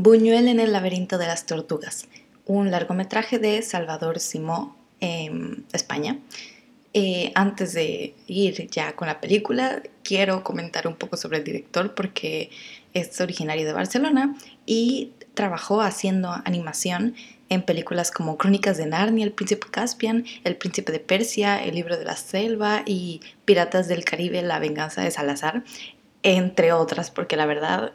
Buñuel en el laberinto de las tortugas, un largometraje de Salvador Simó, en España. Eh, antes de ir ya con la película, quiero comentar un poco sobre el director porque es originario de Barcelona y trabajó haciendo animación en películas como Crónicas de Narnia, El Príncipe Caspian, El Príncipe de Persia, El Libro de la Selva y Piratas del Caribe, La Venganza de Salazar, entre otras, porque la verdad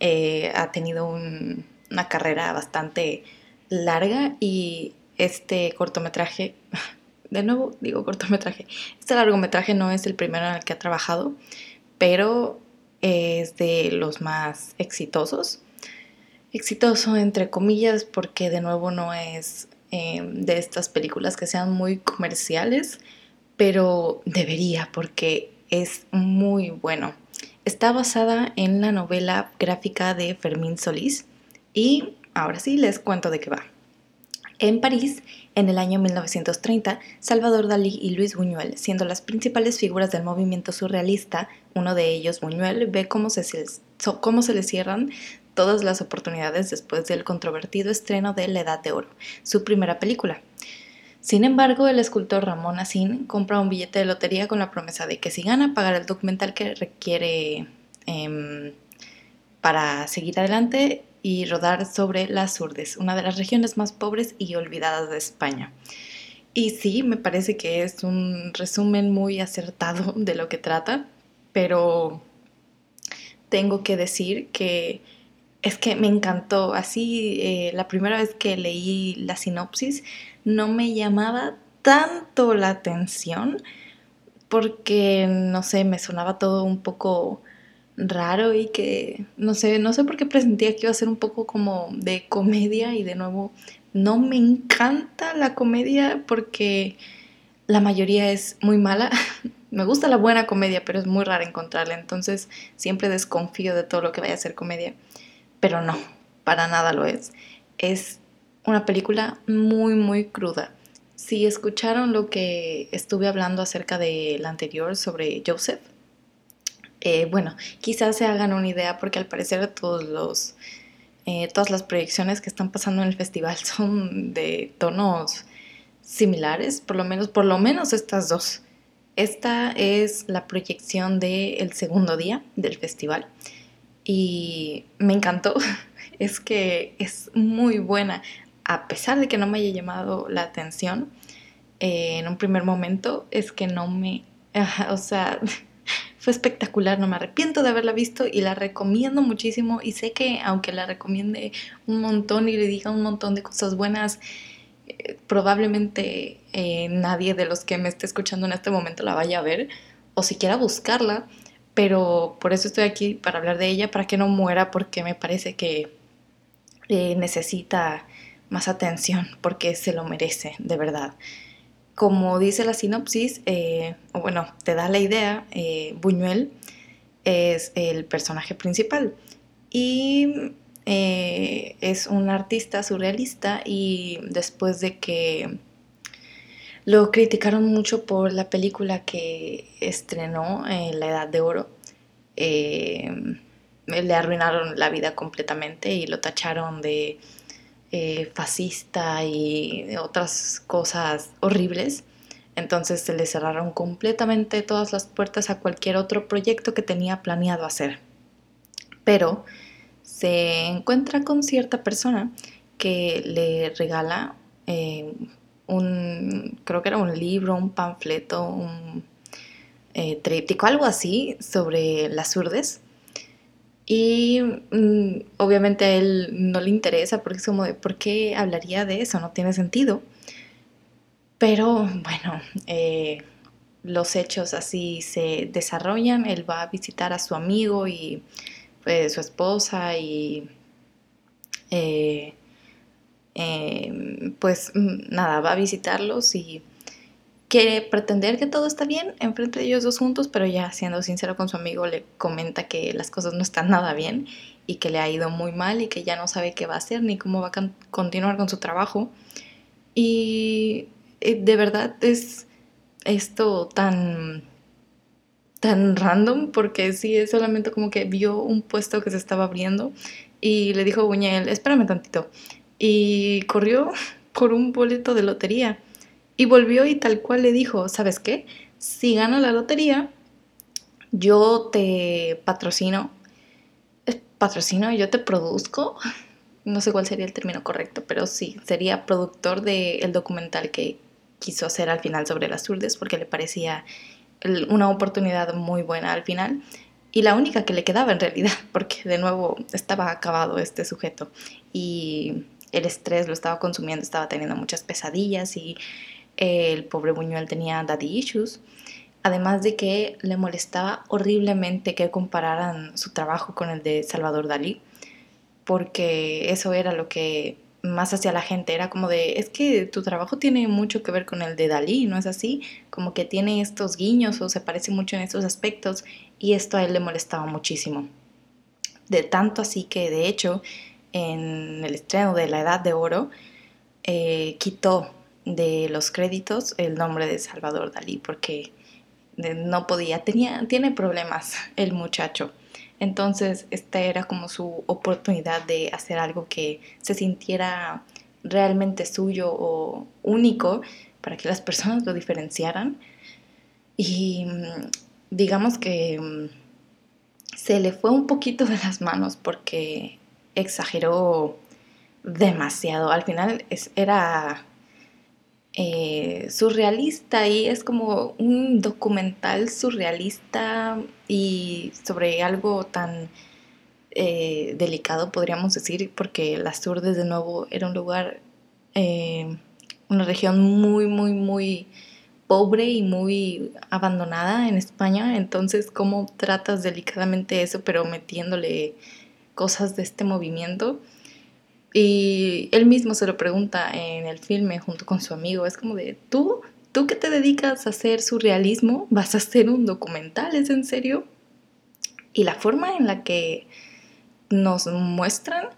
eh, ha tenido una carrera bastante larga y este cortometraje, de nuevo digo cortometraje, este largometraje no es el primero en el que ha trabajado, pero es de los más exitosos. Exitoso entre comillas porque de nuevo no es em, de estas películas que sean muy comerciales, pero debería porque es muy bueno. Está basada en la novela gráfica de Fermín Solís y ahora sí les cuento de qué va. En París, en el año 1930, Salvador Dalí y Luis Buñuel, siendo las principales figuras del movimiento surrealista, uno de ellos, Buñuel, ve cómo se, cómo se le cierran todas las oportunidades después del controvertido estreno de La Edad de Oro, su primera película. Sin embargo, el escultor Ramón Asín compra un billete de lotería con la promesa de que si gana pagará el documental que requiere em, para seguir adelante y rodar sobre las Urdes, una de las regiones más pobres y olvidadas de España. Y sí, me parece que es un resumen muy acertado de lo que trata, pero tengo que decir que es que me encantó. Así, eh, la primera vez que leí la sinopsis, no me llamaba tanto la atención porque, no sé, me sonaba todo un poco raro y que, no sé, no sé por qué presentía que iba a ser un poco como de comedia y de nuevo, no me encanta la comedia porque la mayoría es muy mala. me gusta la buena comedia, pero es muy rara encontrarla, entonces siempre desconfío de todo lo que vaya a ser comedia. Pero no, para nada lo es. Es una película muy, muy cruda. Si escucharon lo que estuve hablando acerca de la anterior sobre Joseph, eh, bueno, quizás se hagan una idea porque al parecer todos los, eh, todas las proyecciones que están pasando en el festival son de tonos similares, por lo menos, por lo menos estas dos. Esta es la proyección del segundo día del festival y me encantó. Es que es muy buena. A pesar de que no me haya llamado la atención eh, en un primer momento, es que no me, o sea, fue espectacular, no me arrepiento de haberla visto y la recomiendo muchísimo. Y sé que aunque la recomiende un montón y le diga un montón de cosas buenas, eh, probablemente eh, nadie de los que me esté escuchando en este momento la vaya a ver o siquiera buscarla, pero por eso estoy aquí para hablar de ella, para que no muera, porque me parece que necesita más atención porque se lo merece, de verdad. Como dice la sinopsis, eh, o bueno, te da la idea, eh, Buñuel es el personaje principal y eh, es un artista surrealista y después de que lo criticaron mucho por la película que estrenó en La Edad de Oro, le arruinaron la vida completamente y lo tacharon de eh, fascista y otras cosas horribles. Entonces se le cerraron completamente todas las puertas a cualquier otro proyecto que tenía planeado hacer. Pero se encuentra con cierta persona que le regala eh, un, creo que era un libro, un panfleto, un eh, tríptico, algo así sobre las urdes y mm, obviamente a él no le interesa porque es como de, ¿por qué hablaría de eso? No tiene sentido. Pero bueno, eh, los hechos así se desarrollan. Él va a visitar a su amigo y pues, su esposa y eh, em, pues mm, nada, va a visitarlos y quiere pretender que todo está bien enfrente de ellos dos juntos, pero ya siendo sincero con su amigo le comenta que las cosas no están nada bien y que le ha ido muy mal y que ya no sabe qué va a hacer ni cómo va a continuar con su trabajo. Y eh, de verdad es esto tan tan random porque sí es solamente como que vio un puesto que se estaba abriendo y le dijo Buñuel, espérame tantito. Y corrió por un boleto de lotería. Y volvió y tal cual le dijo, ¿sabes qué? Si gano la lotería, yo te patrocino. Patrocino, yo te produzco. No sé cuál sería el término correcto, pero sí, sería productor del documental que quiso hacer al final sobre las urdes porque le parecía una oportunidad muy buena al final y la única que le quedaba en realidad, porque de nuevo estaba acabado este sujeto y el estrés lo estaba consumiendo, estaba teniendo muchas pesadillas y el pobre Buñuel tenía daddy issues. Además de que le molestaba horriblemente que compararan su trabajo con el de Salvador Dalí, porque eso era lo que más hacia la gente, era como de, es que tu trabajo tiene mucho que ver con el de Dalí, ¿no es así? Como que tiene estos guiños o se parece mucho en estos aspectos y esto a él le molestaba muchísimo. De tanto así que de hecho en el estreno de La Edad de Oro eh, quitó de los créditos el nombre de Salvador Dalí porque no podía, tenía, tiene problemas el muchacho. Entonces, esta era como su oportunidad de hacer algo que se sintiera realmente suyo o único para que las personas lo diferenciaran. Y mm, digamos que mm, se le fue un poquito de las manos porque exageró demasiado. Al final era eh, surrealista y es como un documental surrealista y sobre algo tan eh, delicado, podríamos decir, porque Las Urdes de nuevo era un lugar, eh, una región muy, muy, muy pobre y muy abandonada en España. Entonces, ¿cómo tratas delicadamente eso, pero metiéndole cosas de este movimiento? Y él mismo se lo pregunta en el filme junto con su amigo. Es como de, ¿tú? ¿Tú que te dedicas a hacer surrealismo? ¿Vas a hacer un documental? ¿Es en serio? Y la forma en la que nos muestran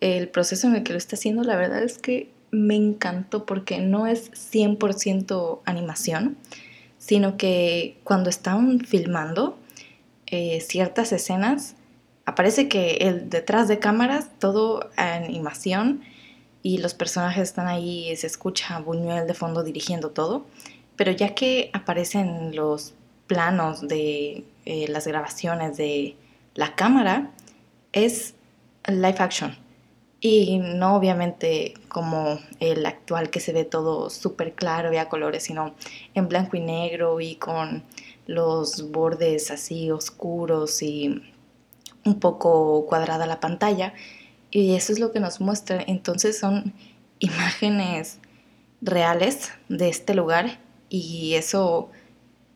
el proceso en el que lo está haciendo, la verdad es que me encantó porque no es 100% animación, sino que cuando están filmando eh, ciertas escenas, aparece que el detrás de cámaras, todo animación y los personajes están ahí, se escucha Buñuel de fondo dirigiendo todo, pero ya que aparecen los planos de eh, las grabaciones de la cámara, es live action. Y no obviamente como el actual que se ve todo súper claro y a colores, sino en blanco y negro y con los bordes así oscuros y un poco cuadrada la pantalla y eso es lo que nos muestra. Entonces son imágenes reales de este lugar y eso,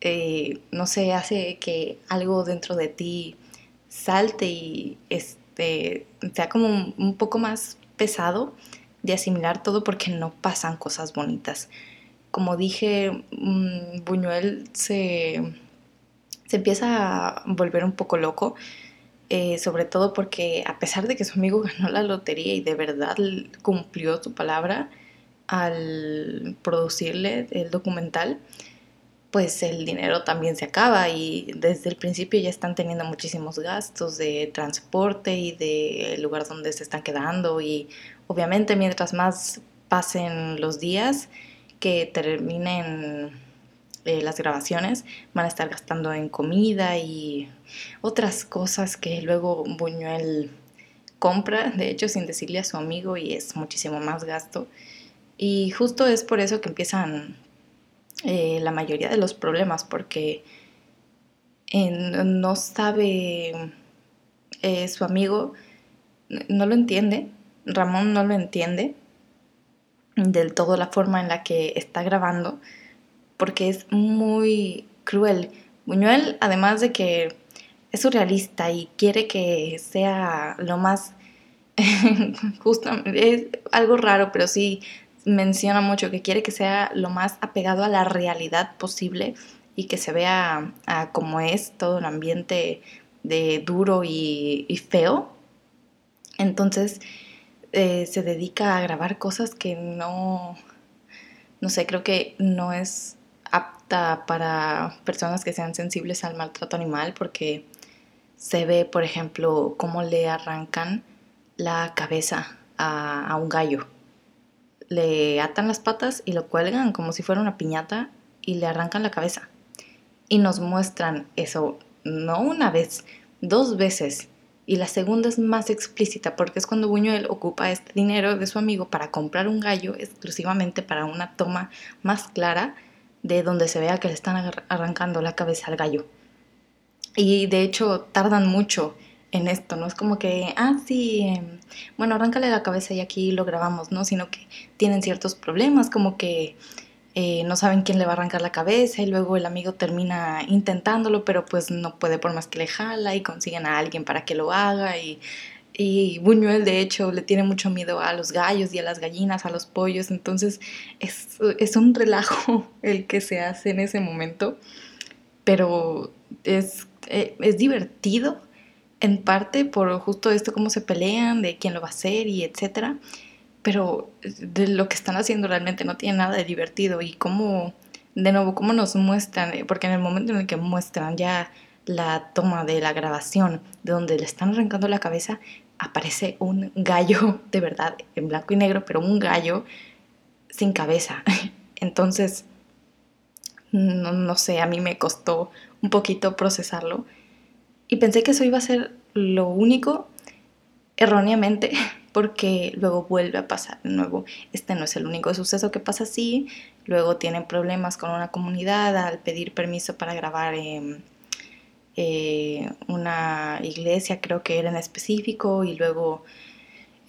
eh, no sé, hace que algo dentro de ti salte y este, sea como un, poco más pesado de asimilar todo porque no pasan cosas bonitas. Como dije, mm, Buñuel se, se empieza a volver un poco loco eh, sobre todo porque a pesar de que su amigo ganó la lotería y de verdad cumplió su palabra al producirle el documental, pues el dinero también se acaba y desde el principio ya están teniendo muchísimos gastos de transporte y del lugar donde se están quedando y obviamente mientras más pasen los días que terminen eh, las grabaciones, van a estar gastando en comida y otras cosas que luego Buñuel compra, de hecho sin decirle a su amigo y es muchísimo más gasto. Y justo es por eso que empiezan eh, la mayoría de los problemas, porque no sabe eh, su amigo, no lo entiende, Ramón no lo entiende del todo la forma en la que está grabando porque es muy cruel. Buñuel, además de que es surrealista y quiere que sea lo más justo, es algo raro, pero sí menciona mucho que quiere que sea lo más apegado a la realidad posible y que se vea como es todo el ambiente de duro y, feo. Entonces eh, se dedica a grabar cosas que no, no sé, creo que no es para personas que sean sensibles al maltrato animal porque se ve, por ejemplo, cómo le arrancan la cabeza a, un gallo. Le atan las patas y lo cuelgan como si fuera una piñata y le arrancan la cabeza. Y nos muestran eso no una vez, dos veces. Y la segunda es más explícita porque es cuando Buñuel ocupa este dinero de su amigo para comprar un gallo exclusivamente para una toma más clara de donde se vea que le están arrancando la cabeza al gallo. Y de hecho tardan mucho en esto, no es como que, ah, sí, em, bueno, arráncale la cabeza y aquí lo grabamos, ¿no? Sino que tienen ciertos problemas, como que eh, no saben quién le va a arrancar la cabeza y luego el amigo termina intentándolo, pero pues no puede por más que le jala y consiguen a alguien para que lo haga y, y Buñuel de hecho le tiene mucho miedo a los gallos y a las gallinas, a los pollos, entonces es, un relajo el que se hace en ese momento, pero es, eh, es divertido en parte por justo esto, cómo se pelean, de quién lo va a hacer y etcétera, pero de lo que están haciendo realmente no tiene nada de divertido y cómo, de nuevo, cómo nos muestran, eh, porque en el momento en el que muestran ya la toma de la grabación de donde le están arrancando la cabeza, aparece un gallo de verdad en blanco y negro, pero un gallo sin cabeza. Entonces, no, no sé, a mí me costó un poquito procesarlo y pensé que eso iba a ser lo único, erróneamente, porque luego vuelve a pasar de nuevo. Este no es el único suceso que pasa así. Luego tienen problemas con una comunidad al pedir permiso para grabar eh, una iglesia, creo que era en específico, y luego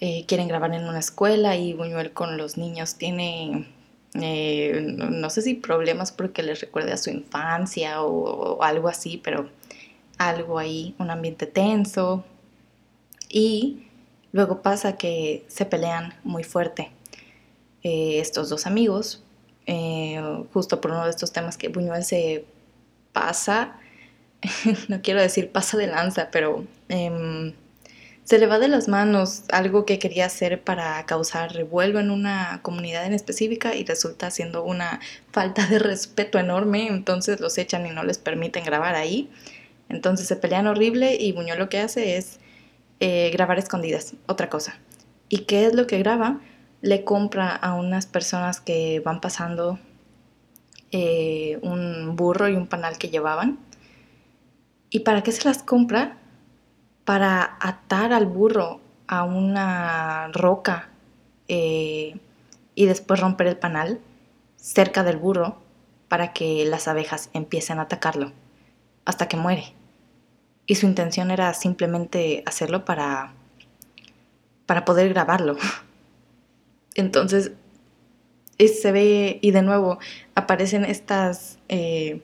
eh, quieren grabar en una escuela y Buñuel con los niños tiene, eh, no, sé si problemas porque les recuerde a su infancia o algo así, pero algo ahí, un ambiente tenso. Y luego pasa que se pelean muy fuerte estos dos amigos, justo por uno de estos temas que Buñuel se pasa, no quiero decir pasa de lanza, pero em, se le va de las manos algo que quería hacer para causar revuelo en una comunidad en específica y resulta siendo una falta de respeto enorme, entonces los echan y no les permiten grabar ahí. Entonces se pelean horrible y Buñuel lo que hace es eh, grabar escondidas, otra cosa. ¿Y qué es lo que graba? Le compra a unas personas que van pasando eh, un burro y un panal que llevaban. ¿Y para qué se las compra? Para atar al burro a una roca eh, y después romper el panal cerca del burro para que las abejas empiecen a atacarlo hasta que muere. Y su intención era simplemente hacerlo para, para poder grabarlo. Entonces, se ve, y de nuevo, aparecen estas eh,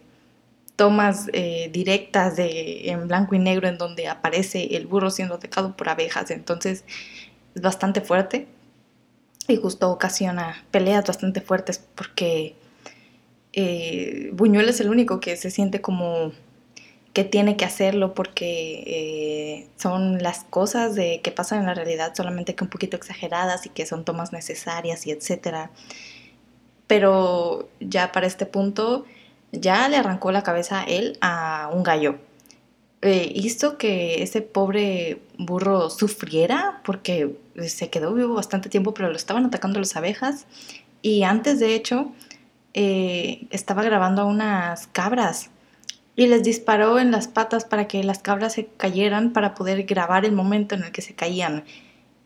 tomas eh, directas de, en blanco y negro en donde aparece el burro siendo atacado por abejas. Entonces, es bastante fuerte y justo ocasiona peleas bastante fuertes porque eh, Buñuel es el único que se siente como que tiene que hacerlo porque eh, son las cosas de, que pasan en la realidad, solamente que un poquito exageradas y que son tomas necesarias y etcétera. Pero ya para este punto ya le arrancó la cabeza él a un gallo. Eh, hizo que ese pobre burro sufriera porque se quedó vivo bastante tiempo, pero lo estaban atacando las abejas. Y antes, de hecho, eh, estaba grabando a unas cabras y les disparó en las patas para que las cabras se cayeran para poder grabar el momento en el que se caían.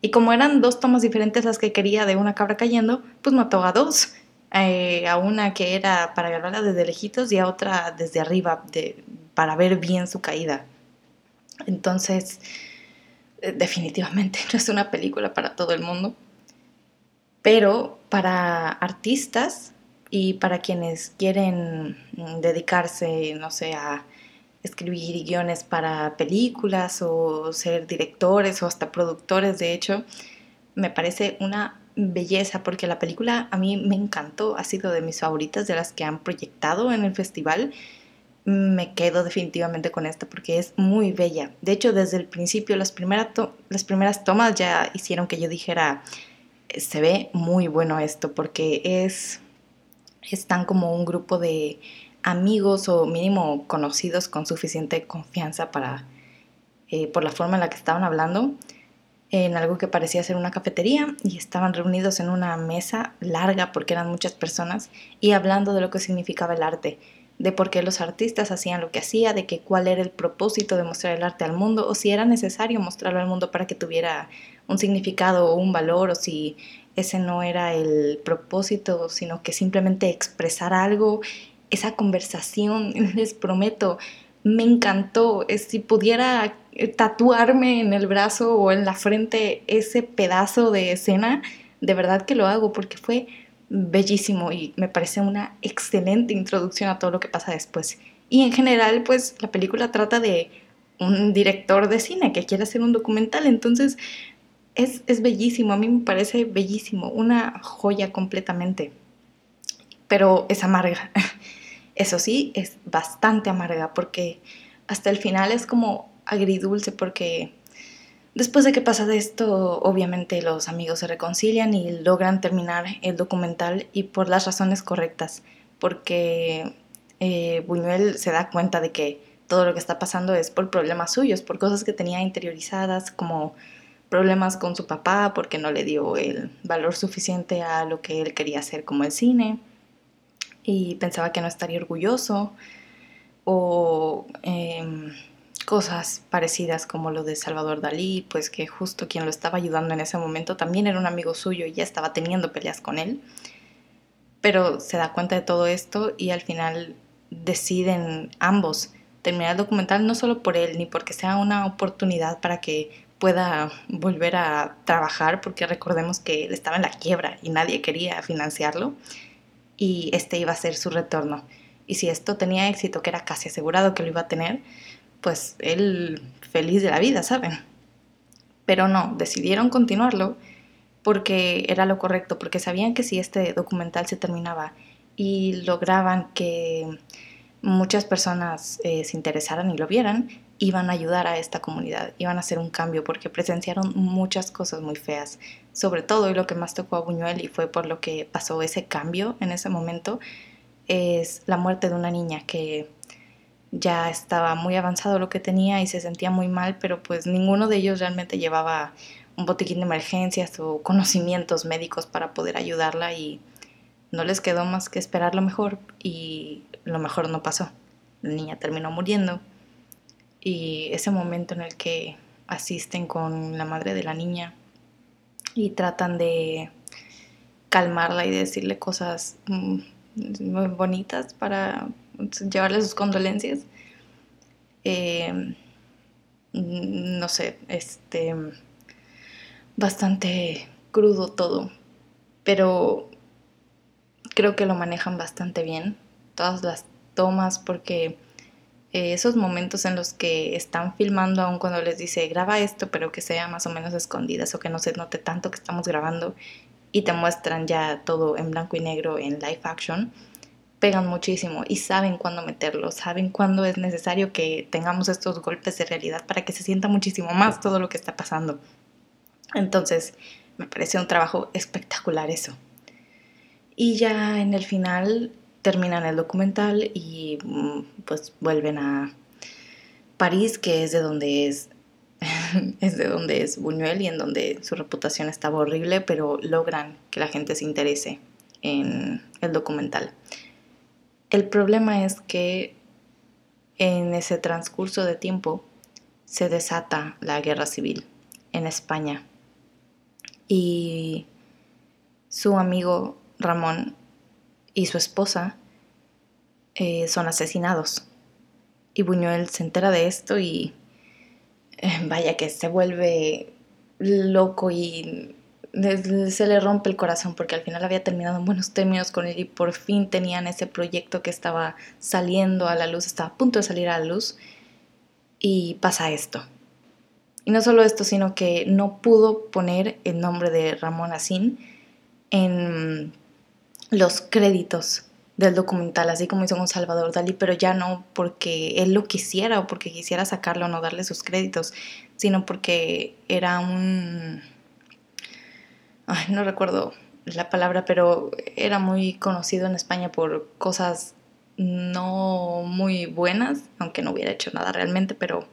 Y como eran dos tomas diferentes las que quería de una cabra cayendo, pues mató a dos. Eh, a una que era para grabarla desde lejitos y a otra desde arriba para ver bien su caída. Entonces, eh, definitivamente no es una película para todo el mundo. Pero para artistas y para quienes quieren mm, dedicarse, no sé, a escribir guiones para películas o ser directores o hasta productores, de hecho, me parece una belleza porque la película a mí me encantó, ha sido de mis favoritas de las que han proyectado en el festival. Me quedo definitivamente con esta porque es muy bella. De hecho, desde el principio, las, primeras tomas ya hicieron que yo dijera, se ve muy bueno esto porque es están como un grupo de amigos o mínimo conocidos con suficiente confianza para, eh, por la forma en la que estaban hablando, en algo que parecía ser una cafetería y estaban reunidos en una mesa larga porque eran muchas personas y hablando de lo que significaba el arte, de por qué los artistas hacían lo que hacían, de que cuál era el propósito de mostrar el arte al mundo o si era necesario mostrarlo al mundo para que tuviera un significado o un valor o si ese no era el propósito, sino que simplemente expresar algo. Esa conversación, les prometo, me encantó. Si pudiera tatuarme en el brazo o en la frente ese pedazo de escena, de verdad que lo hago porque fue bellísimo y me parece una excelente introducción a todo lo que pasa después. Y en general, pues la película trata de un director de cine que quiere hacer un documental, entonces es, es bellísimo, a mí me parece bellísimo, una joya completamente, pero es amarga. Eso sí, es bastante amarga porque hasta el final es como agridulce porque después de que pasa de esto, obviamente los amigos se reconcilian y logran terminar el documental y por las razones correctas, porque eh, Buñuel se da cuenta de que todo lo que está pasando es por problemas suyos, por cosas que tenía interiorizadas como problemas con su papá porque no le dio el valor suficiente a lo que él quería hacer como el cine y pensaba que no estaría orgulloso o em, cosas parecidas como lo de Salvador Dalí, pues que justo quien lo estaba ayudando en ese momento también era un amigo suyo y ya estaba teniendo peleas con él, pero se da cuenta de todo esto y al final deciden ambos terminar el documental no solo por él ni porque sea una oportunidad para que pueda volver a trabajar, porque recordemos que él estaba en la quiebra y nadie quería financiarlo, y este iba a ser su retorno. Y si esto tenía éxito, que era casi asegurado que lo iba a tener, pues él feliz de la vida, ¿saben? Pero no, decidieron continuarlo porque era lo correcto, porque sabían que si este documental se terminaba y lograban que muchas personas eh, se interesaran y lo vieran, iban a ayudar a esta comunidad, iban a hacer un cambio porque presenciaron muchas cosas muy feas. Sobre todo, y lo que más tocó a Buñuel y fue por lo que pasó ese cambio en ese momento, es la muerte de una niña que ya estaba muy avanzado lo que tenía y se sentía muy mal, pero pues ninguno de ellos realmente llevaba un botiquín de emergencias o conocimientos médicos para poder ayudarla y no les quedó más que esperar lo mejor y lo mejor no pasó. La niña terminó muriendo y ese momento en el que asisten con la madre de la niña y tratan de calmarla y decirle cosas mm, muy bonitas para llevarle sus condolencias. Eh, no sé, este bastante crudo todo, pero creo que lo manejan bastante bien todas las tomas porque eh, esos momentos en los que están filmando aún cuando les dice graba esto pero que sea más o menos escondidas o que no se note tanto que estamos grabando y te muestran ya todo en blanco y negro en live action pegan muchísimo y saben cuándo meterlo, saben cuándo es necesario que tengamos estos golpes de realidad para que se sienta muchísimo más todo lo que está pasando. Entonces, me parece un trabajo espectacular eso. Y ya en el final terminan el documental y mm, pues vuelven a París, que es de donde es es de donde es Buñuel y en donde su reputación estaba horrible, pero logran que la gente se interese en el documental. El problema es que en ese transcurso de tiempo se desata la guerra civil en España y su amigo Ramón y su esposa eh, son asesinados. Y Buñuel se entera de esto y eh, vaya que se vuelve loco y se le rompe el corazón porque al final había terminado en buenos términos con él y por fin tenían ese proyecto que estaba saliendo a la luz, estaba a punto de salir a la luz y pasa esto. Y no solo esto, sino que no pudo poner el nombre de Ramón Asín en los créditos del documental, así como hizo con Salvador Dalí, pero ya no porque él lo quisiera o porque quisiera sacarlo o no darle sus créditos, sino porque era un... Ay, no recuerdo la palabra, pero era muy conocido en España por cosas no muy buenas, aunque no hubiera hecho nada realmente, pero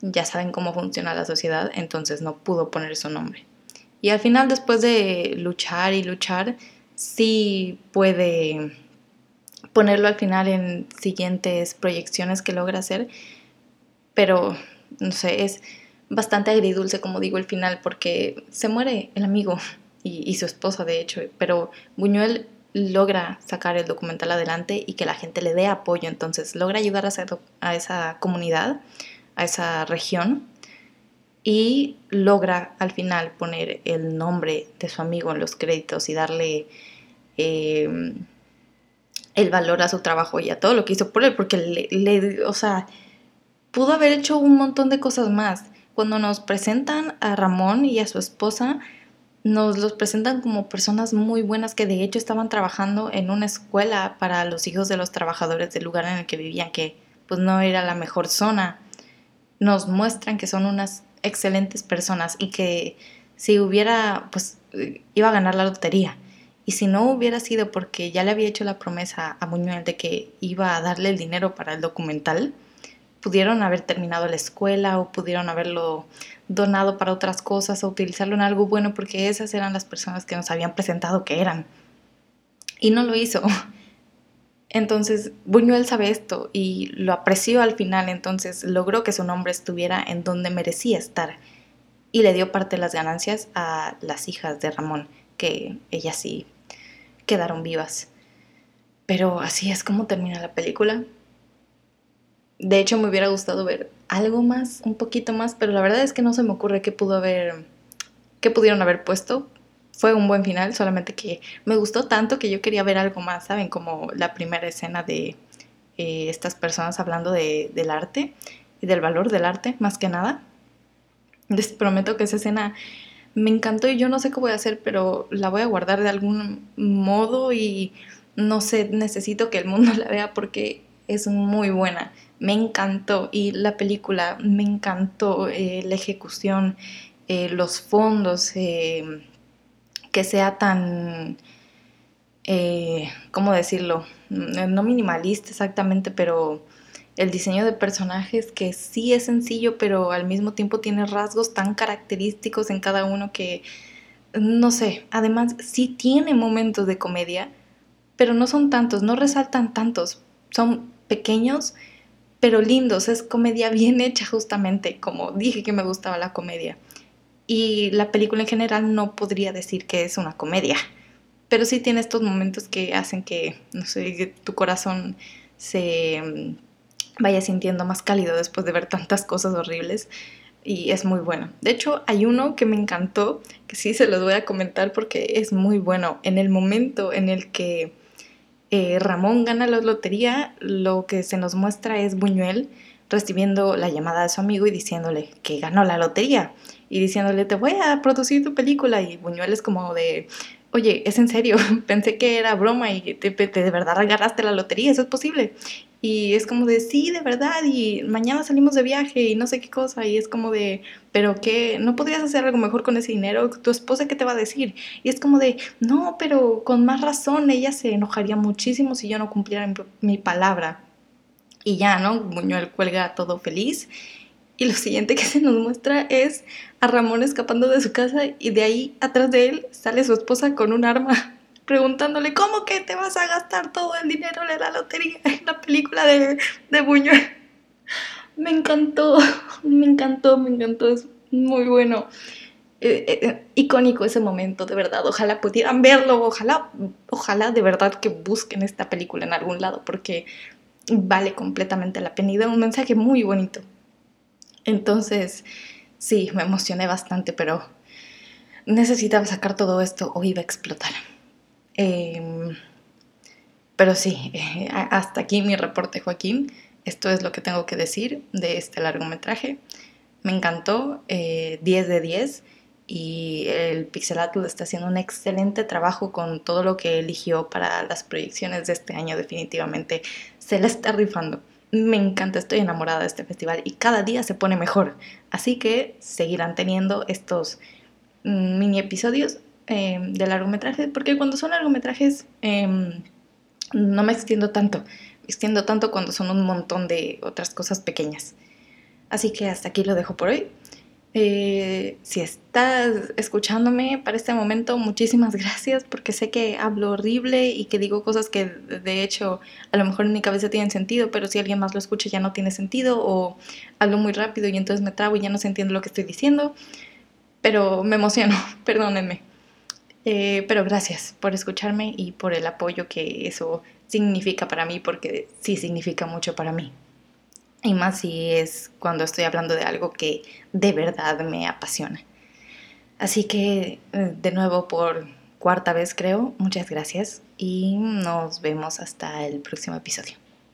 ya saben cómo funciona la sociedad, entonces no pudo poner su nombre. Y al final, después de luchar y luchar, sí puede ponerlo al final en siguientes proyecciones que logra hacer, pero no sé, es bastante agridulce, como digo, el final, porque se muere el amigo y, su esposa, de hecho, pero Buñuel logra sacar el documental adelante y que la gente le dé apoyo, entonces logra ayudar a esa, a esa comunidad, a esa región y logra al final poner el nombre de su amigo en los créditos y darle eh, el valor a su trabajo y a todo lo que hizo por él, porque le, le, o sea, pudo haber hecho un montón de cosas más. Cuando nos presentan a Ramón y a su esposa, nos los presentan como personas muy buenas que de hecho estaban trabajando en una escuela para los hijos de los trabajadores del lugar en el que vivían, que pues no era la mejor zona. Nos muestran que son unas excelentes personas y que si hubiera, pues iba a ganar la lotería. Y si no hubiera sido porque ya le había hecho la promesa a Buñuel de que iba a darle el dinero para el documental, pudieron haber terminado la escuela o pudieron haberlo donado para otras cosas o utilizarlo en algo bueno porque esas eran las personas que nos habían presentado que eran. Y no lo hizo. Entonces, Buñuel sabe esto y lo apreció al final, entonces logró que su nombre estuviera en donde merecía estar y le dio parte de las ganancias a las hijas de Ramón, que ellas sí quedaron vivas. Pero así es como termina la película. De hecho, me hubiera gustado ver algo más, un poquito más, pero la verdad es que no se me ocurre qué pudo haber, qué pudieron haber puesto. Fue un buen final, solamente que me gustó tanto que yo quería ver algo más, ¿saben? Como la primera escena de eh, estas personas hablando de, del arte y del valor del arte, más que nada. Les prometo que esa escena me encantó y yo no sé qué voy a hacer, pero la voy a guardar de algún modo y no sé, necesito que el mundo la vea porque es muy buena me encantó y la película me encantó, eh, la ejecución, eh, los fondos, eh, que sea tan, ¿cómo decirlo? No minimalista exactamente, pero el diseño de personajes que sí es sencillo, pero al mismo tiempo tiene rasgos tan característicos en cada uno que, no sé, además sí tiene momentos de comedia, pero no son tantos, no resaltan tantos, son pequeños pero lindos, es comedia bien hecha justamente, como dije que me gustaba la comedia. Y la película en general no podría decir que es una comedia, pero sí tiene estos momentos que hacen que, no sé, tu corazón se mm, vaya sintiendo más cálido después de ver tantas cosas horribles y es muy bueno. De hecho, hay uno que me encantó, que sí se los voy a comentar porque es muy bueno. En el momento en el que eh, Ramón gana la lotería, lo que se nos muestra es Buñuel recibiendo la llamada de su amigo y diciéndole que ganó la lotería y diciéndole te voy a producir tu película y Buñuel es como de oye, es en serio, pensé que era broma y te, de verdad agarraste la lotería, eso es posible. Y es como de, sí, de verdad, y mañana salimos de viaje y no sé qué cosa, y es como de, pero qué, ¿no podrías hacer algo mejor con ese dinero? ¿Tu esposa qué te va a decir? Y es como de, no, pero con más razón, ella se enojaría muchísimo si yo no cumpliera mi, mi palabra. Y ya, ¿no? Buñuel cuelga todo feliz. Y lo siguiente que se nos muestra es a Ramón escapando de su casa y de ahí atrás de él sale su esposa con un arma preguntándole, ¿cómo que te vas a gastar todo el dinero de la lotería en la película de, Buñuel? Me encantó, me encantó, me encantó, es muy bueno. Eh, eh, eh, icónico ese momento, de verdad. Ojalá pudieran verlo, ojalá, ojalá de verdad que busquen esta película en algún lado, porque vale completamente la pena y da un mensaje muy bonito. Entonces, sí, me emocioné bastante, pero necesitaba sacar todo esto o iba a explotar. Em, pero sí, eh, hasta aquí mi reporte, Joaquín. Esto es lo que tengo que decir de este largometraje. Me encantó, 10 eh, de 10 y el Pixelatl está haciendo un excelente trabajo con todo lo que eligió para las proyecciones de este año. Definitivamente se la está rifando. Me encanta, estoy enamorada de este festival y cada día se pone mejor. Así que seguirán teniendo estos mm, mini episodios Em, de largometrajes, porque cuando son largometrajes em, no me extiendo tanto, me extiendo tanto cuando son un montón de otras cosas pequeñas. Así que hasta aquí lo dejo por hoy. Eh, si estás escuchándome para este momento, muchísimas gracias porque sé que hablo horrible y que digo cosas que de hecho a lo mejor en mi cabeza tienen sentido, pero si alguien más lo escucha ya no tiene sentido o hablo muy rápido y entonces me trabo y ya no se entiende lo que estoy diciendo, pero me emociono, perdónenme. Eh, pero gracias por escucharme y por el apoyo que eso significa para mí porque sí significa mucho para mí. Y más si es cuando estoy hablando de algo que de verdad me apasiona. Así que, eh, de nuevo, por cuarta vez creo, muchas gracias y nos vemos hasta el próximo episodio.